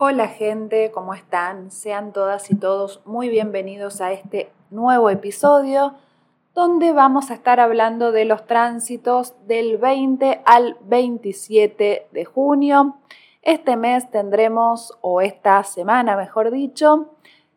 Hola gente, ¿cómo están? Sean todas y todos muy bienvenidos a este nuevo episodio donde vamos a estar hablando de los tránsitos del 20 al 27 de junio. Este mes tendremos, o esta semana mejor dicho,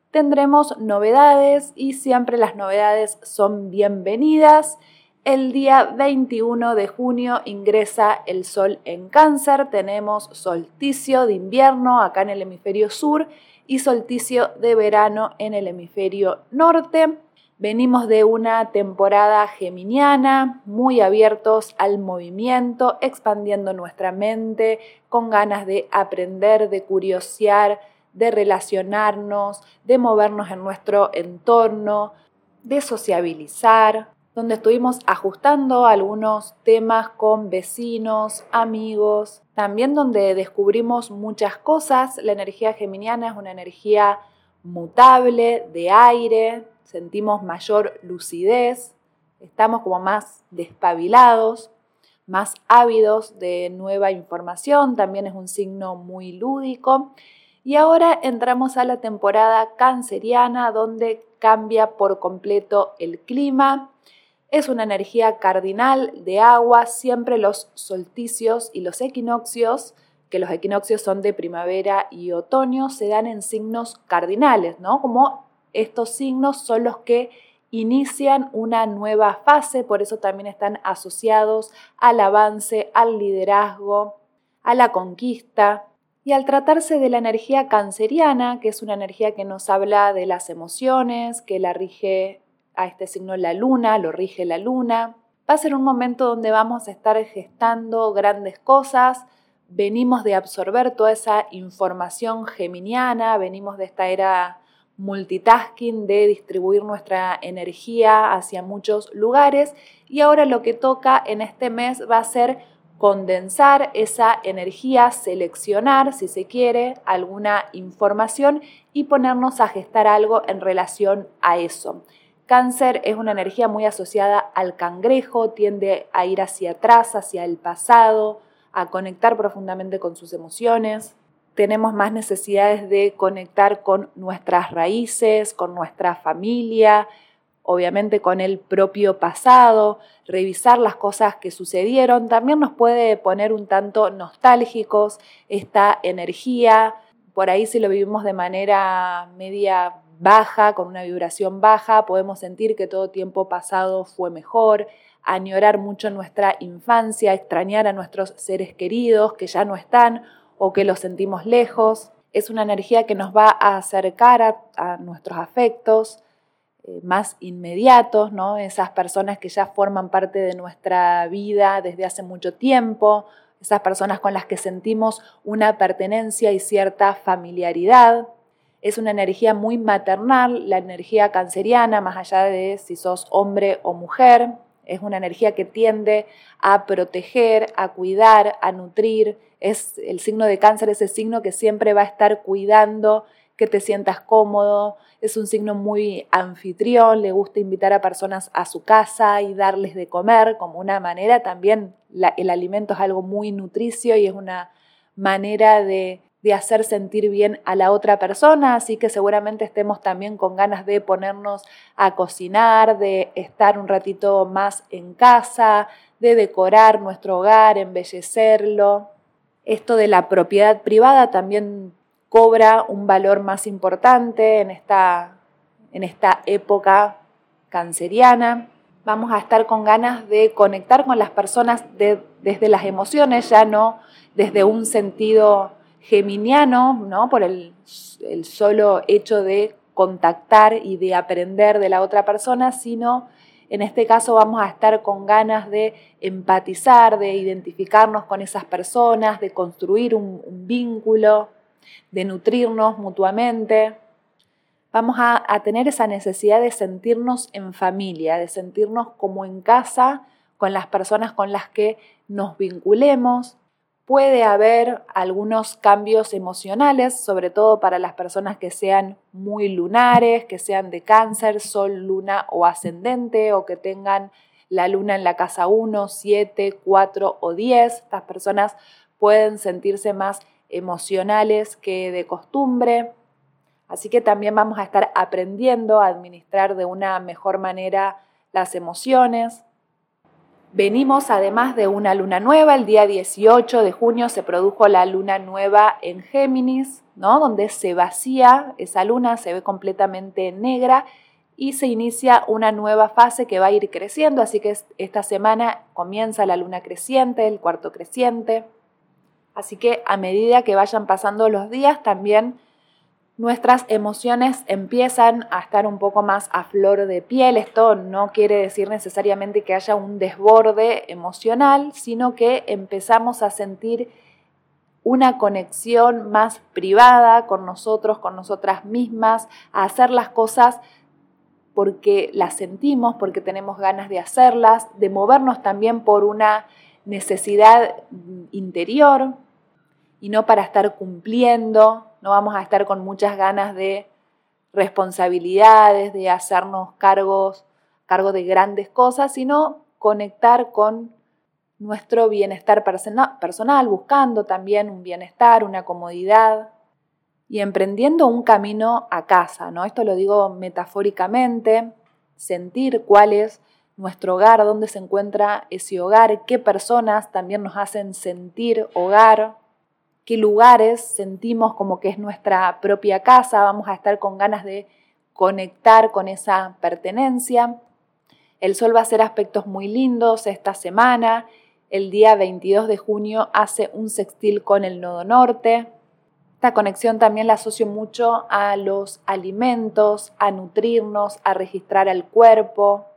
tendremos novedades y siempre las novedades son bienvenidas. El día 21 de junio ingresa el Sol en cáncer, tenemos solsticio de invierno acá en el hemisferio sur y solsticio de verano en el hemisferio norte. Venimos de una temporada geminiana, muy abiertos al movimiento, expandiendo nuestra mente, con ganas de aprender, de curiosear, de relacionarnos, de movernos en nuestro entorno, de sociabilizar donde estuvimos ajustando algunos temas con vecinos, amigos, también donde descubrimos muchas cosas. La energía geminiana es una energía mutable, de aire, sentimos mayor lucidez, estamos como más despabilados, más ávidos de nueva información, también es un signo muy lúdico. Y ahora entramos a la temporada canceriana donde cambia por completo el clima es una energía cardinal de agua, siempre los solsticios y los equinoccios, que los equinoccios son de primavera y otoño, se dan en signos cardinales, ¿no? Como estos signos son los que inician una nueva fase, por eso también están asociados al avance, al liderazgo, a la conquista. Y al tratarse de la energía canceriana, que es una energía que nos habla de las emociones, que la rige a este signo la luna, lo rige la luna. Va a ser un momento donde vamos a estar gestando grandes cosas. Venimos de absorber toda esa información geminiana, venimos de esta era multitasking, de distribuir nuestra energía hacia muchos lugares y ahora lo que toca en este mes va a ser condensar esa energía, seleccionar, si se quiere, alguna información y ponernos a gestar algo en relación a eso. Cáncer es una energía muy asociada al cangrejo, tiende a ir hacia atrás, hacia el pasado, a conectar profundamente con sus emociones. Tenemos más necesidades de conectar con nuestras raíces, con nuestra familia, obviamente con el propio pasado, revisar las cosas que sucedieron. También nos puede poner un tanto nostálgicos esta energía. Por ahí si lo vivimos de manera media baja, con una vibración baja, podemos sentir que todo tiempo pasado fue mejor, añorar mucho nuestra infancia, extrañar a nuestros seres queridos que ya no están o que los sentimos lejos. Es una energía que nos va a acercar a, nuestros afectos eh, más inmediatos, ¿no? esas personas que ya forman parte de nuestra vida desde hace mucho tiempo, esas personas con las que sentimos una pertenencia y cierta familiaridad es una energía muy maternal, la energía canceriana, más allá de si sos hombre o mujer, es una energía que tiende a proteger, a cuidar, a nutrir. Es el signo de cáncer, ese signo que siempre va a estar cuidando que te sientas cómodo. Es un signo muy anfitrión, le gusta invitar a personas a su casa y darles de comer como una manera también. el alimento es algo muy nutricio y es una manera de de hacer sentir bien a la otra persona, así que seguramente estemos también con ganas de ponernos a cocinar, de estar un ratito más en casa, de decorar nuestro hogar, embellecerlo. Esto de la propiedad privada también cobra un valor más importante en esta, en esta época canceriana. Vamos a estar con ganas de conectar con las personas desde las emociones, ya no desde un sentido geminiano, ¿no? por el, el solo hecho de contactar y de aprender de la otra persona, sino en este caso vamos a estar con ganas de empatizar, de identificarnos con esas personas, de construir un, vínculo, de nutrirnos mutuamente. Vamos a, a, tener esa necesidad de sentirnos en familia, de sentirnos como en casa con las personas con las que nos vinculemos, Puede haber algunos cambios emocionales, sobre todo para las personas que sean muy lunares, que sean de cáncer, sol, luna o ascendente, o que tengan la luna en la casa 1, 7, 4 o 10. Estas personas pueden sentirse más emocionales que de costumbre. Así que también vamos a estar aprendiendo a administrar de una mejor manera las emociones. Venimos además de una luna nueva, el día 18 de junio se produjo la luna nueva en Géminis, ¿no? donde se vacía esa luna, se ve completamente negra y se inicia una nueva fase que va a ir creciendo, así que esta semana comienza la luna creciente, el cuarto creciente. Así que a medida que vayan pasando los días, también nuestras emociones empiezan a estar un poco más a flor de piel. Esto no quiere decir necesariamente que haya un desborde emocional, sino que empezamos a sentir una conexión más privada con nosotros, con nosotras mismas, a hacer las cosas porque las sentimos, porque tenemos ganas de hacerlas, de movernos también por una necesidad interior y no para estar cumpliendo, no vamos a estar con muchas ganas de responsabilidades, de hacernos cargos, cargo de grandes cosas, sino conectar con nuestro bienestar personal, buscando también un bienestar, una comodidad y emprendiendo un camino a casa, ¿no? Esto lo digo metafóricamente, sentir cuál es nuestro hogar, dónde se encuentra ese hogar, qué personas también nos hacen sentir hogar, qué lugares sentimos como que es nuestra propia casa, vamos a estar con ganas de conectar con esa pertenencia. El sol va a hacer aspectos muy lindos esta semana. El día 22 de junio hace un sextil con el nodo norte. Esta conexión también la asocio mucho a los alimentos, a nutrirnos, a registrar el cuerpo,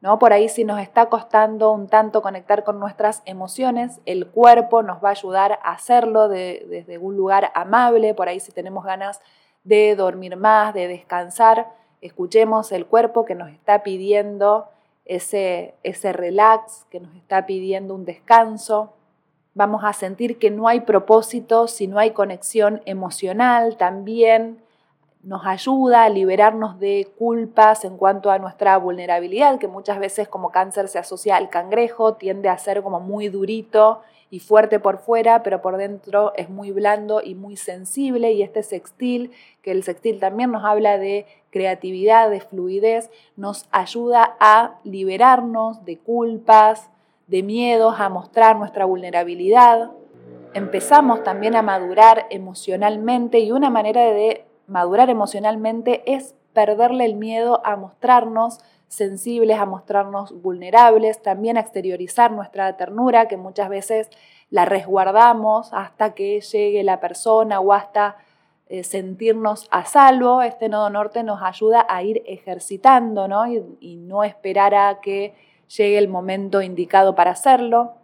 ¿no? Por ahí si nos está costando un tanto conectar con nuestras emociones, el cuerpo nos va a ayudar a hacerlo desde un lugar amable, por ahí si tenemos ganas de dormir más, de descansar, escuchemos el cuerpo que nos está pidiendo ese, ese relax, que nos está pidiendo un descanso. Vamos a sentir que no hay propósito si no hay conexión emocional también nos ayuda a liberarnos de culpas en cuanto a nuestra vulnerabilidad, que muchas veces como cáncer se asocia al cangrejo, tiende a ser como muy durito y fuerte por fuera, pero por dentro es muy blando y muy sensible. Y este sextil, que el sextil también nos habla de creatividad, de fluidez, nos ayuda a liberarnos de culpas, de miedos, a mostrar nuestra vulnerabilidad. Empezamos también a madurar emocionalmente y una manera de madurar emocionalmente es perderle el miedo a mostrarnos sensibles, a mostrarnos vulnerables, también a exteriorizar nuestra ternura, que muchas veces la resguardamos hasta que llegue la persona o hasta eh, sentirnos a salvo. Este nodo norte nos ayuda a ir ejercitando ¿no? y no esperar a que llegue el momento indicado para hacerlo.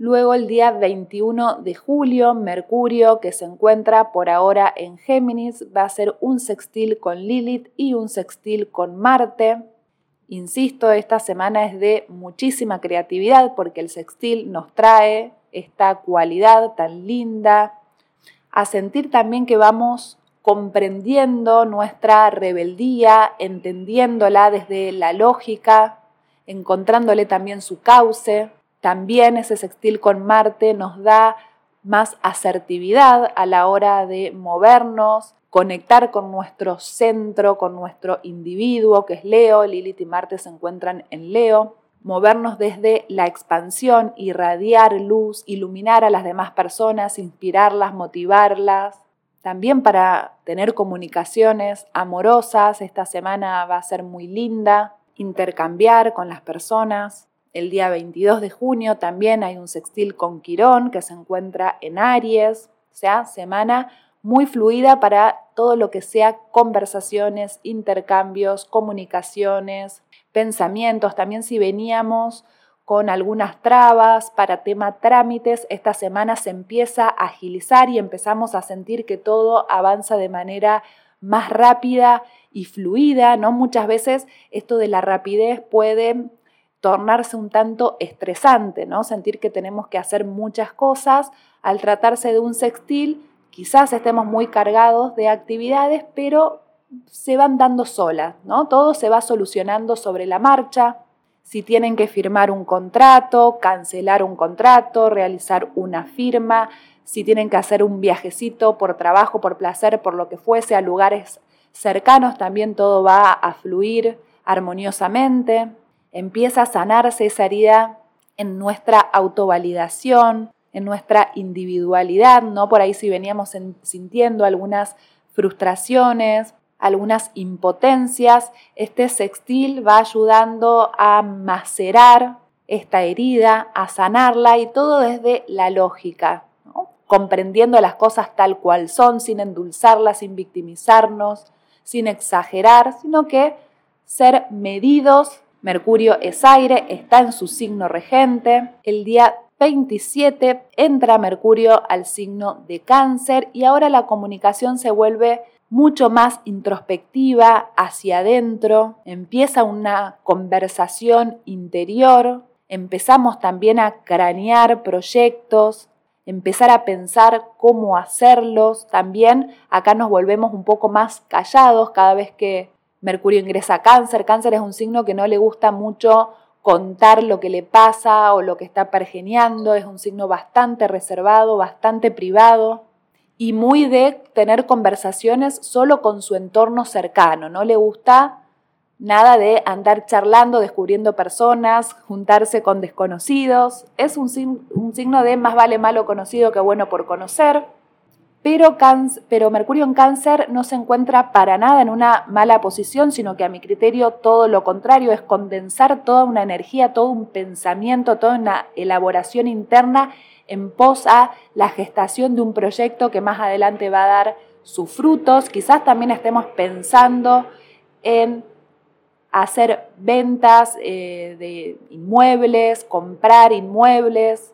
Luego el día 21 de julio, Mercurio, que se encuentra por ahora en Géminis, va a ser un sextil con Lilith y un sextil con Marte. Insisto, esta semana es de muchísima creatividad porque el sextil nos trae esta cualidad tan linda, a sentir también que vamos comprendiendo nuestra rebeldía, entendiéndola desde la lógica, encontrándole también su cauce. También ese sextil con Marte nos da más asertividad a la hora de movernos, conectar con nuestro centro, con nuestro individuo, que es Leo. Lilith y Marte se encuentran en Leo. Movernos desde la expansión, irradiar luz, iluminar a las demás personas, inspirarlas, motivarlas. También para tener comunicaciones amorosas, esta semana va a ser muy linda, intercambiar con las personas. El día 22 de junio también hay un sextil con Quirón que se encuentra en Aries, o sea, semana muy fluida para todo lo que sea conversaciones, intercambios, comunicaciones, pensamientos. También si veníamos con algunas trabas para tema trámites, esta semana se empieza a agilizar y empezamos a sentir que todo avanza de manera más rápida y fluida, ¿no? Muchas veces esto de la rapidez puede tornarse un tanto estresante, ¿no? Sentir que tenemos que hacer muchas cosas. Al tratarse de un sextil, quizás estemos muy cargados de actividades, pero se van dando solas, ¿no? Todo se va solucionando sobre la marcha. si tienen que firmar un contrato, cancelar un contrato, realizar una firma, si tienen que hacer un viajecito por trabajo, por placer, por lo que fuese, a lugares cercanos, también todo va a fluir armoniosamente. Empieza a sanarse esa herida en nuestra autovalidación, en nuestra individualidad, ¿no? Por ahí si veníamos sintiendo algunas frustraciones, algunas impotencias, este sextil va ayudando a macerar esta herida, a sanarla y todo desde la lógica, comprendiendo las cosas tal cual son, sin endulzarlas, sin victimizarnos, sin exagerar, sino que ser medidos. Mercurio es aire, está en su signo regente. El día 27 entra Mercurio al signo de cáncer y ahora la comunicación se vuelve mucho más introspectiva hacia adentro, empieza una conversación interior, empezamos también a cranear proyectos, empezar a pensar cómo hacerlos, también acá nos volvemos un poco más callados cada vez que Mercurio ingresa a cáncer, cáncer es un signo que no le gusta mucho contar lo que le pasa o lo que está pergeniando, es un signo bastante reservado, bastante privado y muy de tener conversaciones solo con su entorno cercano. No le gusta nada de andar charlando, descubriendo personas, juntarse con desconocidos. Es un, signo de más vale malo conocido que bueno por conocer. Pero, Mercurio en cáncer no se encuentra para nada en una mala posición, sino que a mi criterio todo lo contrario, es condensar toda una energía, todo un pensamiento, toda una elaboración interna en pos a la gestación de un proyecto que más adelante va a dar sus frutos. Quizás también estemos pensando en hacer ventas eh, de inmuebles, comprar inmuebles.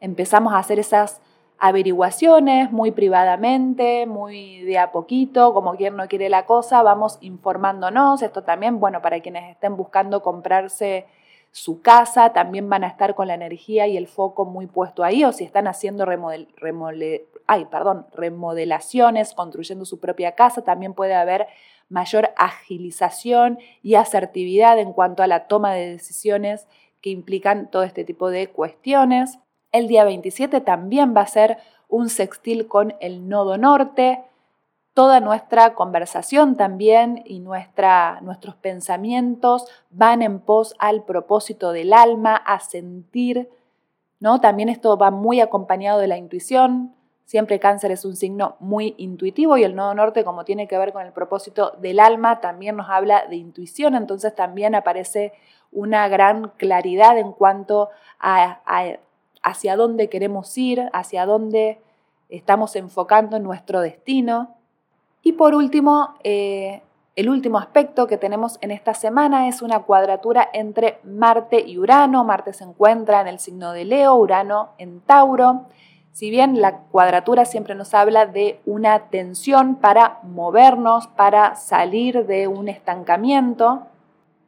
Empezamos a hacer esas averiguaciones muy privadamente, muy de a poquito, como quien no quiere la cosa, vamos informándonos. Esto también, bueno, para quienes estén buscando comprarse su casa, también van a estar con la energía y el foco muy puesto ahí, o si están haciendo remodelaciones, construyendo su propia casa, también puede haber mayor agilización y asertividad en cuanto a la toma de decisiones que implican todo este tipo de cuestiones. El día 27 también va a ser un sextil con el nodo norte, toda nuestra conversación también y nuestra, nuestros pensamientos van en pos al propósito del alma, a sentir, ¿no? También esto va muy acompañado de la intuición. Siempre cáncer es un signo muy intuitivo y el nodo norte, como tiene que ver con el propósito del alma, también nos habla de intuición, entonces también aparece una gran claridad en cuanto a, a hacia dónde queremos ir, hacia dónde estamos enfocando nuestro destino. Y por último, eh, el último aspecto que tenemos en esta semana es una cuadratura entre Marte y Urano. Marte se encuentra en el signo de Leo, Urano en Tauro. Si bien la cuadratura siempre nos habla de una tensión para movernos, para salir de un estancamiento,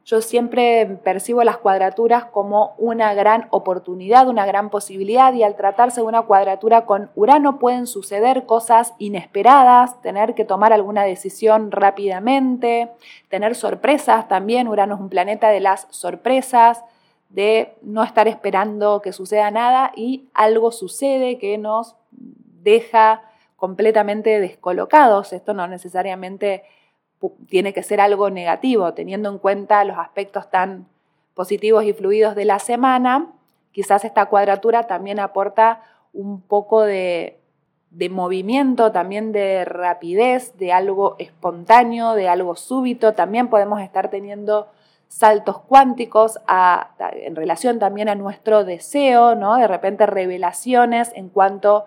yo siempre percibo las cuadraturas como una gran oportunidad, una gran posibilidad y al tratarse de una cuadratura con Urano pueden suceder cosas inesperadas, tener que tomar alguna decisión rápidamente, tener sorpresas también. Urano es un planeta de las sorpresas, de no estar esperando que suceda nada y algo sucede que nos deja completamente descolocados. Esto no necesariamente tiene que ser algo negativo, teniendo en cuenta los aspectos tan positivos y fluidos de la semana, quizás esta cuadratura también aporta un poco de, movimiento, también de rapidez, de algo espontáneo, de algo súbito. También podemos estar teniendo saltos cuánticos en relación también a nuestro deseo, ¿no? De repente revelaciones en cuanto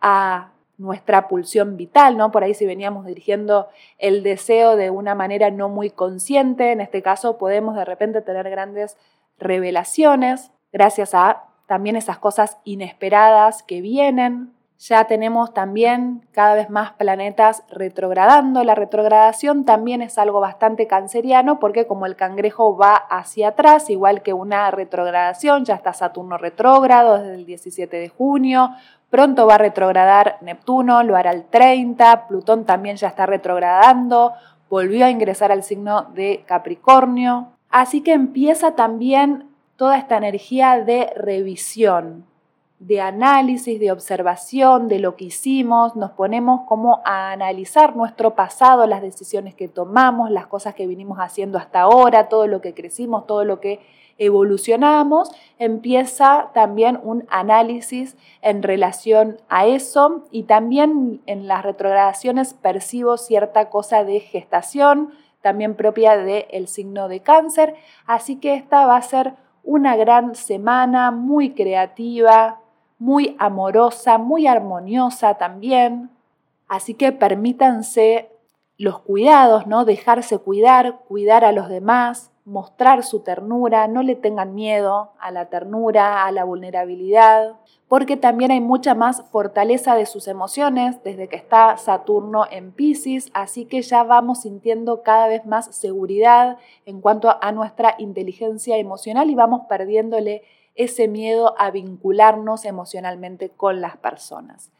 a nuestra pulsión vital, ¿no? Por ahí si veníamos dirigiendo el deseo de una manera no muy consciente, en este caso podemos de repente tener grandes revelaciones gracias a también esas cosas inesperadas que vienen. Ya tenemos también cada vez más planetas retrogradando. La retrogradación también es algo bastante canceriano porque como el cangrejo va hacia atrás, igual que una retrogradación, ya está Saturno retrógrado desde el 17 de junio, Pronto va a retrogradar Neptuno, lo hará el 30, Plutón también ya está retrogradando, volvió a ingresar al signo de Capricornio. Así que empieza también toda esta energía de revisión, de análisis, de observación de lo que hicimos, nos ponemos como a analizar nuestro pasado, las decisiones que tomamos, las cosas que vinimos haciendo hasta ahora, todo lo que crecimos, todo lo que evolucionamos, empieza también un análisis en relación a eso y también en las retrogradaciones percibo cierta cosa de gestación, también propia del signo de cáncer, así que esta va a ser una gran semana muy creativa, muy amorosa, muy armoniosa también. Así que permítanse los cuidados, ¿no? Dejarse cuidar, cuidar a los demás, mostrar su ternura, no le tengan miedo a la ternura, a la vulnerabilidad, porque también hay mucha más fortaleza de sus emociones desde que está Saturno en Pisces, así que ya vamos sintiendo cada vez más seguridad en cuanto a nuestra inteligencia emocional y vamos perdiéndole ese miedo a vincularnos emocionalmente con las personas.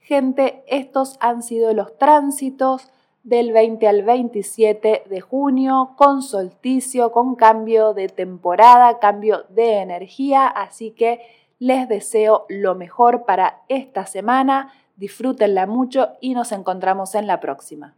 Gente, estos han sido los tránsitos del 20 al 27 de junio, con solsticio, con cambio de temporada, cambio de energía, así que les deseo lo mejor para esta semana, disfrútenla mucho y nos encontramos en la próxima.